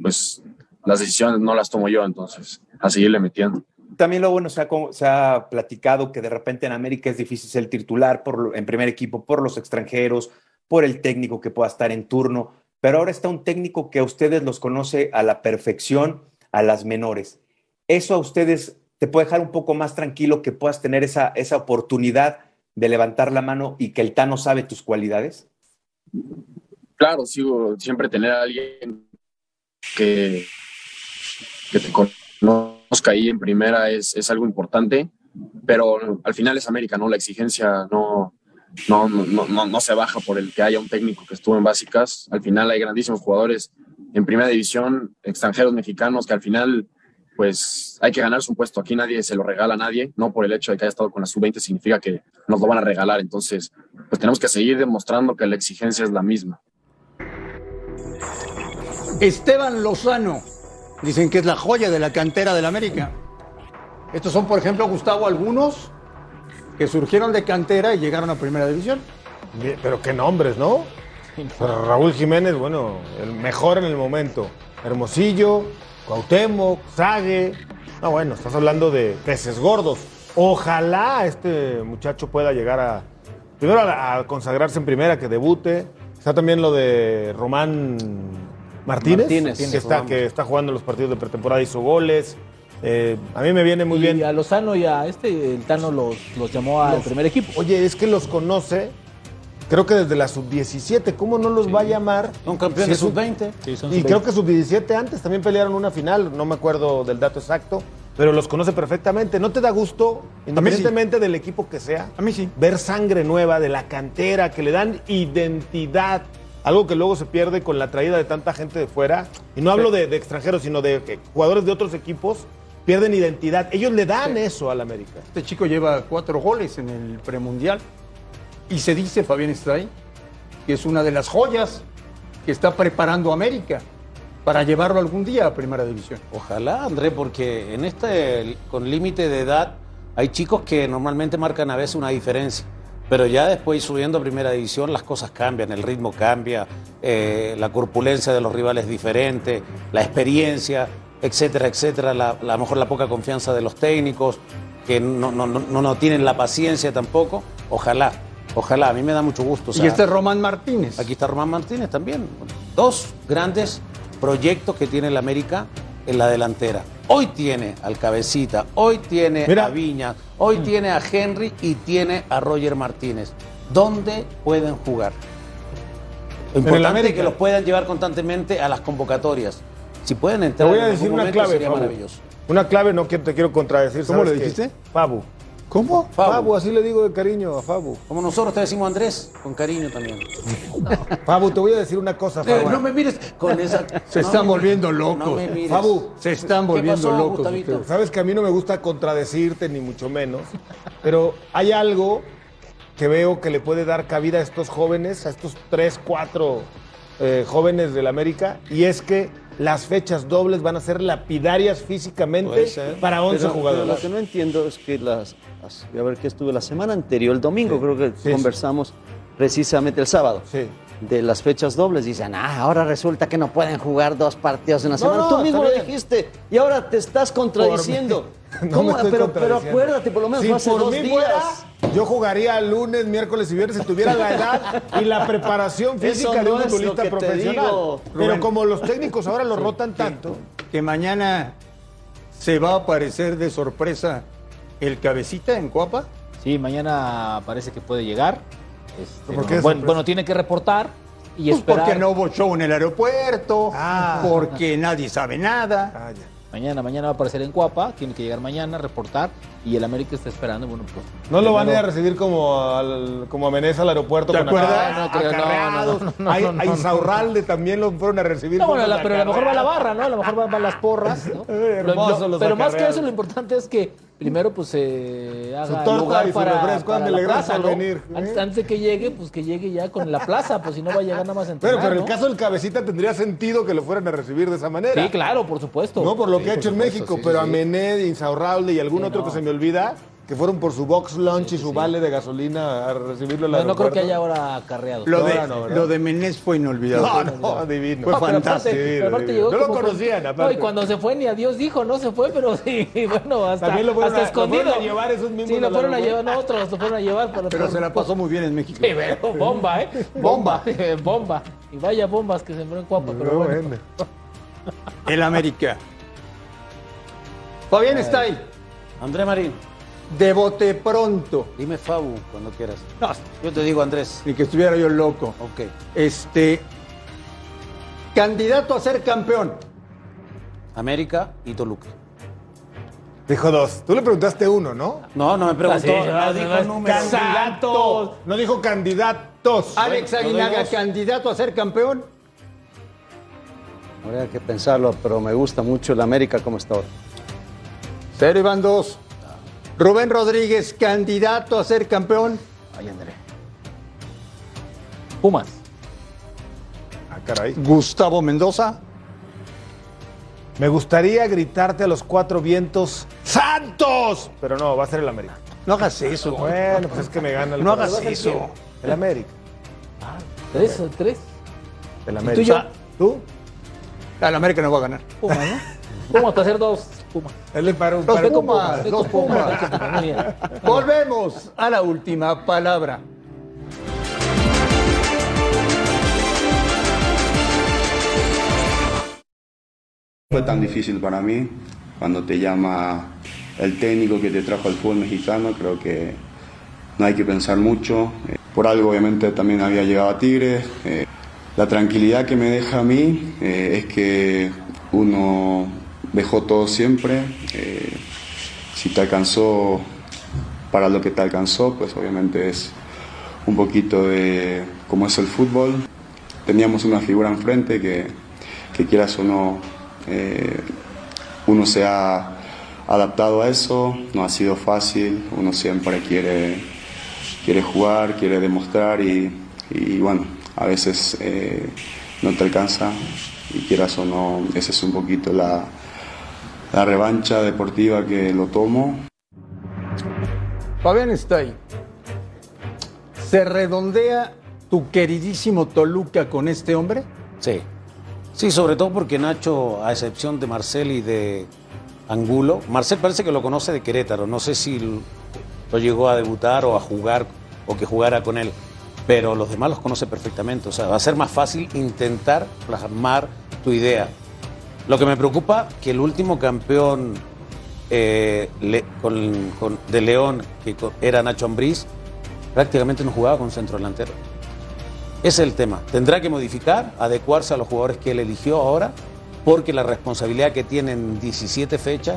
pues las decisiones no las tomo yo, entonces, a seguirle metiendo. También lo bueno, se ha, ha platicado que de repente en América es difícil ser titular por, en primer equipo por los extranjeros, por el técnico que pueda estar en turno, pero ahora está un técnico que a ustedes los conoce a la perfección, a las menores. Eso a ustedes te puede dejar un poco más tranquilo que puedas tener esa, esa oportunidad de levantar la mano y que el Tano sabe tus cualidades. claro, sigo siempre tener a alguien que, que te conozca ahí en primera es, es algo importante, pero al final es América, ¿no? La exigencia no, no, no, no, no se baja por el que haya un técnico que estuvo en básicas. Al final hay grandísimos jugadores en primera división, extranjeros mexicanos, que al final pues hay que ganarse un puesto. Aquí nadie se lo regala a nadie, no por el hecho de que haya estado con la sub-20 significa que nos lo van a regalar. Entonces, pues tenemos que seguir demostrando que la exigencia es la misma. Esteban Lozano. Dicen que es la joya de la cantera del América. Estos son, por ejemplo, Gustavo, algunos que surgieron de cantera y llegaron a primera división. Pero qué nombres, ¿no? [LAUGHS] Raúl Jiménez, bueno, el mejor en el momento. Hermosillo, Cuauhtémoc, Sague. No, bueno, estás hablando de peces gordos. Ojalá este muchacho pueda llegar a, primero a, a consagrarse en primera, que debute. Está también lo de Román Martínez, Martínez, que, está, Román. que está jugando los partidos de pretemporada, hizo goles. Eh, a mí me viene muy y bien. a Lozano y a este, el Tano los, los llamó al Los- primer equipo. Oye, es que los conoce, creo que desde la sub-17, ¿cómo no los va a llamar? Son campeones Si es un- sub-20. Sí, son Y sub-20. creo que sub-17 antes también pelearon una final, no me acuerdo del dato exacto, pero los conoce perfectamente. ¿No te da gusto, independientemente del equipo que sea, A mí sí. ver sangre nueva de la cantera, que le dan identidad? Algo que luego se pierde con la traída de tanta gente de fuera. Y no hablo de, de extranjeros, sino de eh, jugadores de otros equipos. Pierden identidad. Ellos le dan eso al América. Este chico lleva cuatro goles en el premundial. Y se dice, Fabián Stray, que es una de las joyas que está preparando América para llevarlo algún día a Primera División. Ojalá, André, porque en este, con límite de edad, hay chicos que normalmente marcan a veces una diferencia. Pero ya después subiendo a primera división las cosas cambian, el ritmo cambia, eh, la corpulencia de los rivales es diferente, la experiencia, etcétera, etcétera, a lo mejor la poca confianza de los técnicos, que no, no, no- no tienen la paciencia tampoco. Ojalá, ojalá, a mí me da mucho gusto. o sea, y este es Román Martínez. Aquí está Román Martínez también. Dos grandes proyectos que tiene el América en la delantera. Hoy tiene al Cabecita, hoy tiene Mira. a Viña, hoy tiene a Henry y tiene a Roger Martínez. ¿Dónde pueden jugar? Lo importante es que los puedan llevar constantemente a las convocatorias. Si pueden Te entrar voy en a algún decir una momento, clave, sería Fabu. maravilloso. Una clave, no te quiero contradecir. ¿Cómo ¿sabes le qué? dijiste? Fabu. ¿Cómo? Fabu. Fabu. así le digo de cariño a Fabu. Como nosotros te decimos Andrés, con cariño también. Fabu, te voy a decir una cosa, Eh, Fabu. no me mires con esa. Se no están me- volviendo No locos. me mires. Fabu, Se están ¿Qué volviendo pasó, locos. Ustedes. Sabes que a mí no me gusta contradecirte, ni mucho menos, pero hay algo que veo que le puede dar cabida a estos jóvenes, a estos tres, cuatro eh, jóvenes del América, y es que las fechas dobles van a ser lapidarias físicamente ser. para 11 Pero- pero jugadores. lo que no entiendo es que las, las- a ver qué estuve la semana anterior, el domingo creo que sí. conversamos precisamente el sábado. Sí. De las fechas dobles, dicen, ah, ahora resulta que no pueden jugar dos partidos en la No, semana. no, Tú mismo lo dijiste y ahora te estás contradiciendo. [LAUGHS] No ¿Cómo? me estoy pero, pero acuérdate, por lo menos Si fue hace por dos mí días. fuera, yo jugaría lunes, miércoles y viernes si tuviera la edad y la [LAUGHS] preparación física de un futbolista profesional. digo, Pero como los técnicos ahora lo rotan tanto, Que mañana se va a aparecer de sorpresa el cabecita en Cuapa. Sí, mañana parece que puede llegar. Este, ¿Por qué bueno, tiene que reportar y Pues esperar. porque no hubo show en el aeropuerto, Ah. porque nadie sabe nada. Ah, ya. Mañana, mañana va a aparecer en Cuapa, tiene que llegar mañana, reportar y el América está esperando. Bueno, pues. no lo van a ir a recibir como, al, como a Menezes al aeropuerto ¿Te con acuerdas? No, no creo, no, acarreados. no, no, no, a, no, a no, no. Insaurralde también lo fueron a recibir. No, bueno, la- pero a lo mejor va la barra, ¿no? A lo mejor van, las porras, ¿no? [LAUGHS] Eh, Lo- los pero más que eso, lo importante es que primero pues se Su haga torta lugar y su para, refresco, para la plaza, ¿no? venir, ¿eh? Antes, antes de que llegue, pues que llegue ya con la plaza, pues si no va a llegar nada más a Pero, entrenar, pero en el caso del cabecita tendría sentido que lo fueran a recibir de esa manera. Sí, claro, por supuesto. No por lo Sí, que ha hecho en México, sí, pero sí, a. Mené, Insaurralde y algún Sí, otro no. que se me olvida, que fueron por su box lunch y su vale de gasolina a recibirlo el No, no creo que haya ahora acarreados. Lo, No, de, no, lo de Menés fue inolvidable. No, no, divino. Fue No, pero aparte- fantástico. pero aparte divino. llegó No lo conocían, No, aparte. y cuando se fue ni a Dios dijo, no se fue, pero [LAUGHS] sí, bueno, hasta, También lo fueron hasta a- lo escondido. fueron a llevar esos mismos Sí, lo fueron a llevar, no, otros lo fueron a llevar. Pero, Pero se la pasó muy bien en México. Sí, pero bomba, ¿eh? Bomba, [LAUGHS] bomba. Y vaya bombas que sembró en Cuapa, pero No, bueno. bueno. El América. Fabián está ahí. André Marín, De bote pronto. dime Fabu cuando quieras. No, Yo te digo Andrés. ni que estuviera yo loco. Ok. Este. Candidato a ser campeón. América y Toluca. Dijo dos. Tú le preguntaste uno, ¿no? No, no me preguntó. Sí, no no, dijo no, número. Santos. No dijo candidatos. Alex ¿lo doy Aguinaga, candidato a ser campeón. Habría que pensarlo, pero me gusta mucho el América como está ahora. Cero y van dos. Rubén Rodríguez, candidato a ser campeón. Ay, André. Pumas. Ah, caray. Gustavo Mendoza. Me gustaría gritarte a los cuatro vientos ¡Santos! Pero no, va a ser el América. No hagas eso. Bueno, pues es que me gana el No hagas eso. El América. Tres, tres. El tú América. y yo? ¿Tú? Al América no va a ganar. Pumas, ¿no? Pumas para hacer dos. Él es para un, Pumas, Pumas, Pumas. Volvemos a la última palabra. Fue tan difícil para mí cuando te llama el técnico que te trajo al fútbol mexicano, creo que no hay que pensar mucho. Eh, por algo obviamente también había llegado a Tigres. Eh, la tranquilidad que me deja a mí eh, es que uno dejó todo siempre. si te alcanzó para lo que te alcanzó, pues obviamente es un poquito de cómo es el fútbol. Teníamos una figura enfrente que, que quieras o no, uno se ha adaptado a eso, no ha sido fácil, uno siempre quiere, quiere jugar, quiere demostrar y, bueno, a veces eh, no te alcanza y quieras o no, esa es un poquito la, la revancha deportiva que lo tomo. Fabián está ahí. ¿Se redondea tu queridísimo Toluca con este hombre? Sí. Sí, sobre todo porque Nacho, a excepción de Marcel y de Angulo. Marcel parece que lo conoce de Querétaro. No sé si lo llegó a debutar o a jugar o que jugara con él. Pero los demás los conoce perfectamente. O sea, va a ser más fácil intentar plasmar tu idea. Lo que me preocupa que el último campeón eh, de León, que era Nacho Ambriz, prácticamente no jugaba con centro delantero. Ese es el tema. Tendrá que modificar, adecuarse a los jugadores que él eligió ahora porque la responsabilidad que tienen 17 fechas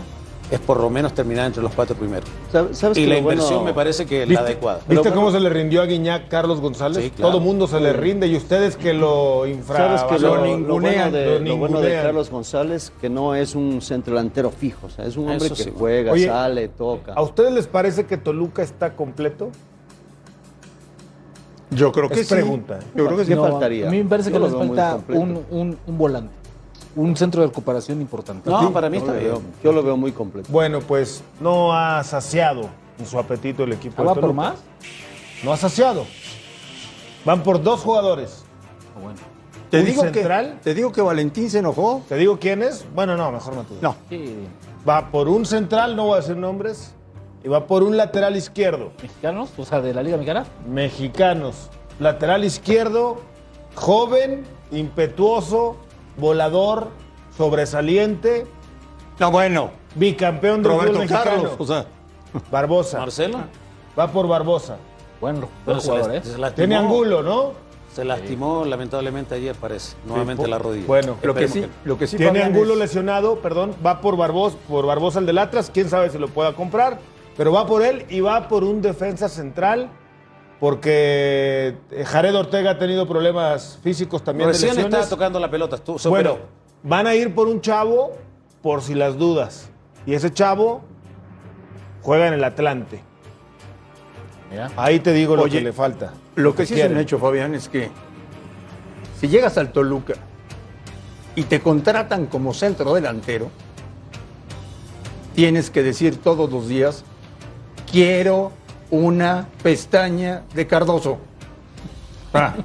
es por lo menos terminar entre los cuatro primeros. y la inversión me parece que es la adecuada. ¿Viste cómo se le rindió a Guiñac Carlos González? Todo mundo se le rinde y ustedes que lo infra ¿Sabes que lo, ningunean, lo, bueno de, Carlos González que no es un centro delantero fijo, o sea, es un hombre que juega, sale, toca. ¿A ustedes les parece que Toluca está completo? Yo creo que es pregunta. Yo creo que sí faltaría. A mí me parece que les falta un volante un centro de recuperación importante. No, para mí está bien. Yo lo veo muy completo. Bueno, pues no ha saciado en su apetito el equipo. ¿Va por más? No ha saciado. Van por dos jugadores. Ah, bueno. ¿Te digo, central? que, ¿Te digo que Valentín se enojó? ¿Te digo quién es? Bueno, no, mejor no te No. Va por un central, no voy a decir nombres, y va por un lateral izquierdo. ¿Mexicanos? O sea, de la Liga Mexicana. Mexicanos. Lateral izquierdo, joven, impetuoso, volador, sobresaliente. No, bueno. Bicampeón del Roberto Carlos, o sea. Barbosa. Marcelo. Va por Barbosa. Bueno, buen jugador, ¿eh? Tiene Angulo, ¿no? Se lastimó lamentablemente ayer, parece, nuevamente la rodilla. Bueno, lo que, sí, lo que sí tiene Angulo lesionado, perdón, va por Barbosa, por Barbosa el del Atlas, quién sabe si lo pueda comprar, pero va por él y va por un defensa central porque eh, Jared Ortega ha tenido problemas físicos también. Recién de está tocando la pelota. Tú, bueno, van a ir por un chavo por si las dudas. Y ese chavo juega en el Atlante. Ahí te digo lo que le falta. Lo que, sí es un hecho, Fabián, es que si llegas al Toluca y te contratan como centro delantero, tienes que decir todos los días, quiero una pestaña de Cardoso. Ah,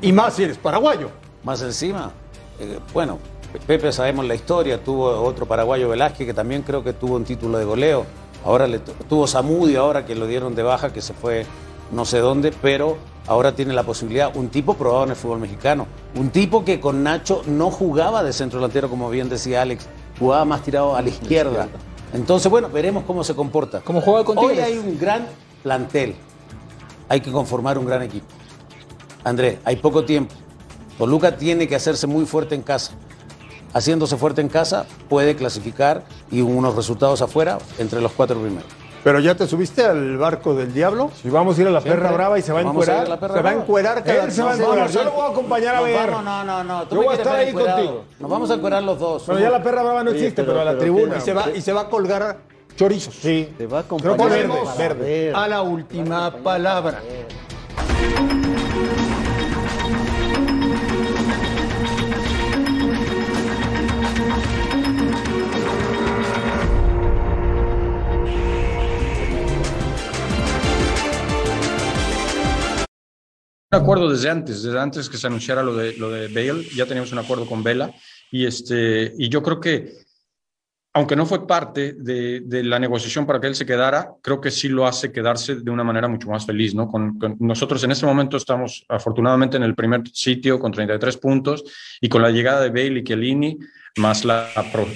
y más si eres paraguayo. Más encima, eh, bueno, Pepe sabemos la historia, tuvo otro paraguayo Velázquez que también creo que tuvo un título de goleo. Ahora le tuvo Samudio ahora que lo dieron de baja, que se fue no sé dónde, pero ahora tiene la posibilidad, un tipo probado en el fútbol mexicano, un tipo que con Nacho no jugaba de centro delantero, como bien decía Alex, jugaba más tirado a la [LAUGHS] izquierda. Entonces, bueno, veremos cómo se comporta. ¿Cómo juega con Hoy hay un gran plantel. Hay que conformar un gran equipo. Andrés, hay poco tiempo. Toluca tiene que hacerse muy fuerte en casa. Haciéndose fuerte en casa puede clasificar y unos resultados afuera entre los cuatro primeros. ¿Pero ya te subiste al barco del diablo? Si vamos a ir a la perra brava y se va a encuerar. se va a encuerar cada Él se va a encuerar. Yo lo voy a acompañar a ver. No, no, no, no. Yo voy a estar ahí contigo. Nos vamos a encuerar los dos. Pero ya la perra brava no existe, pero, a la tribuna. Y se, va, y se va a colgar chorizos. Sí. Te va a acompañar. verde, A la última palabra. Un acuerdo desde antes, desde antes que se anunciara lo de, lo de Bale, ya teníamos un acuerdo con Vela y, este, y yo creo que aunque no fue parte de, la negociación para que él se quedara, creo que sí lo hace quedarse de una manera mucho más feliz, ¿no? Con, nosotros en este momento estamos afortunadamente en el primer sitio con 33 puntos y con la llegada de Bale y Chiellini más la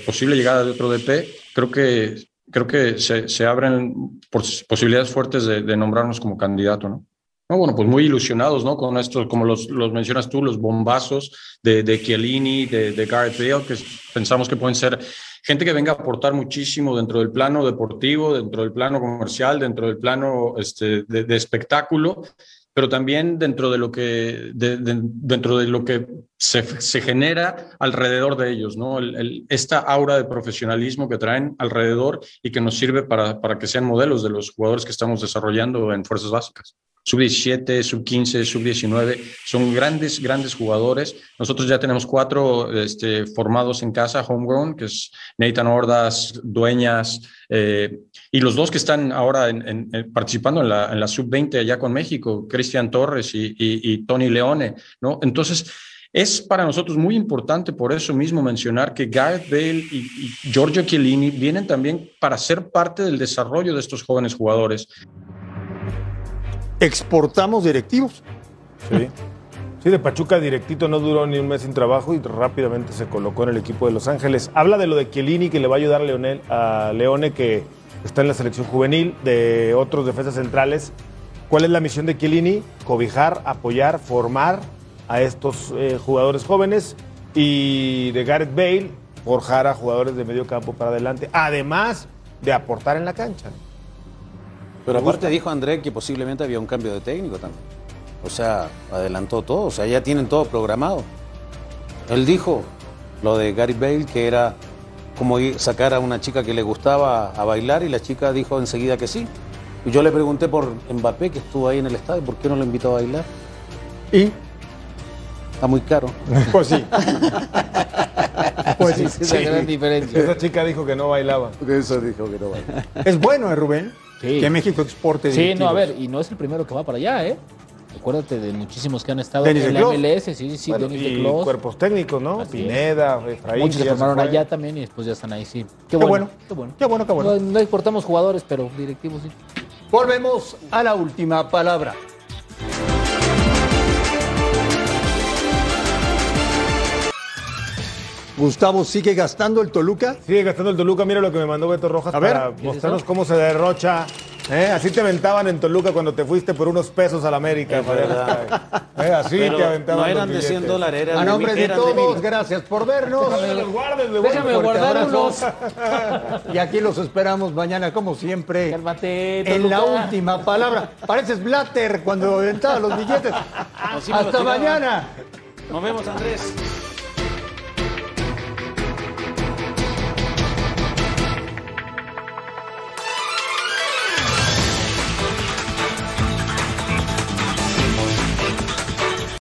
posible llegada de otro DP, creo que, creo que se, se abren pos- posibilidades fuertes de, de nombrarnos como candidato, ¿no? No, bueno, pues muy ilusionados, ¿no? Con esto, como los, los mencionas tú, los bombazos de, de Chiellini, de, de Gareth Bale, que pensamos que pueden ser gente que venga a aportar muchísimo dentro del plano deportivo, dentro del plano comercial, dentro del plano este, de, de espectáculo, pero también dentro de lo que, de- de- dentro de lo que se, se genera alrededor de ellos, ¿no? El- el- esta aura de profesionalismo que traen alrededor y que nos sirve para, para que sean modelos de los jugadores que estamos desarrollando en fuerzas básicas. Sub-17, sub-15, sub-19, son grandes, grandes jugadores. Nosotros ya tenemos cuatro este, formados en casa, homegrown, que es Nathan Ordaz, Dueñas, eh, y los dos que están ahora en- participando en la, en la sub-20 allá con México, Cristian Torres y Tony Leone, ¿no? Entonces, es para nosotros muy importante por eso mismo mencionar que Gareth Bale y, y Giorgio Chiellini vienen también para ser parte del desarrollo de estos jóvenes jugadores. Exportamos directivos. Sí. Sí, de Pachuca directito no duró ni un mes sin trabajo y rápidamente se colocó en el equipo de Los Ángeles. Habla de lo de Chiellini que le va a ayudar a, a Leone que está en la selección juvenil, de otros defensas centrales. ¿Cuál es la misión de Chiellini? Cobijar, apoyar, formar a estos eh, jugadores jóvenes y de Gareth Bale, forjar a jugadores de medio campo para adelante, además de aportar en la cancha. Pero aparte dijo André que posiblemente había un cambio de técnico también. O sea, adelantó todo, o sea, ya tienen todo programado. Él dijo lo de Gary Bale, que era como sacar a una chica que le gustaba a bailar y la chica dijo enseguida que sí. Y yo le pregunté por Mbappé, que estuvo ahí en el estadio, ¿por qué no lo invitó a bailar? ¿Y? Está muy caro. [LAUGHS] Pues sí. [LAUGHS] Pues sí. Esa es la gran diferencia. Esa chica dijo que no bailaba. Eso dijo que no bailaba. Es bueno, ¿eh, Rubén? Sí. Que México exporte Sí, no, a ver, y no es el primero que va para allá, ¿eh? Acuérdate de muchísimos que han estado en la. MLS, sí, sí, sí, Bueno, Denis de Clos. cuerpos técnicos, ¿no? Así. Pineda, Efraín. Muchos se formaron allá también y después ya están ahí, sí. Qué, Qué bueno, bueno. qué bueno. Qué bueno, qué bueno. No, no exportamos jugadores, pero directivos sí. Volvemos a la última palabra. Gustavo sigue gastando el Toluca. Sigue gastando el Toluca. Mira lo que me mandó Beto Rojas A ver, para ¿qué es mostrarnos cómo se derrocha. ¿eh? Así te aventaban en Toluca cuando te fuiste por unos pesos a la América. Es verdad. [LAUGHS] ¿Eh? Así Pero te aventaban. no eran de 100 billetes. dólares, eran A de nombre mil- de eran de todos, gracias por vernos. Déjame guardes, guardar unos. [LAUGHS] Y aquí los esperamos mañana, como siempre. Cálmate, En la última palabra. Pareces Blatter cuando aventaba los billetes. Hasta mañana. Nos vemos, Andrés.